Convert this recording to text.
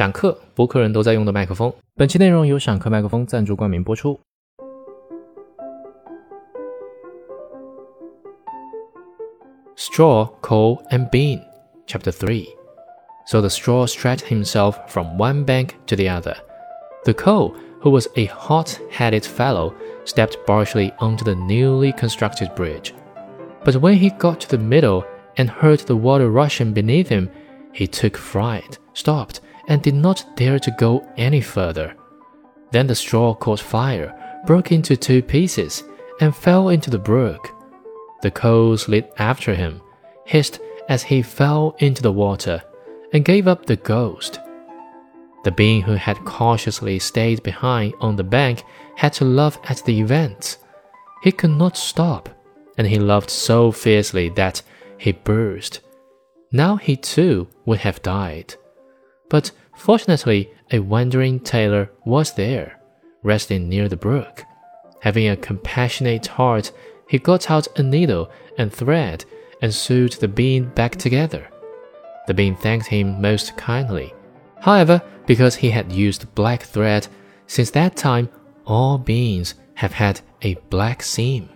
闪克，博客人都在用的麦克风。本期内容由闪克麦克风赞助冠名播出。Straw, coal, and bean, Chapter Three. So the straw stretched himself from one bank to the other. The coal, who was a hot-headed fellow, stepped bashfully onto the newly constructed bridge. But when he got to the middle and heard the water rushing beneath him, he took fright, stopped, and did not dare to go any further. Then the straw caught fire, broke into two pieces, and fell into the brook. The coal slid after him, hissed as he fell into the water, and gave up the ghost. The being who had cautiously stayed behind on the bank had to laugh at the event. He could not stop, and he laughed so fiercely that he burst. Now he too would have died. But fortunately, a wandering tailor was there, resting near the brook. Having a compassionate heart, he got out a needle and thread and sewed the bean back together. The bean thanked him most kindly. However, because he had used black thread, since that time all beans have had a black seam.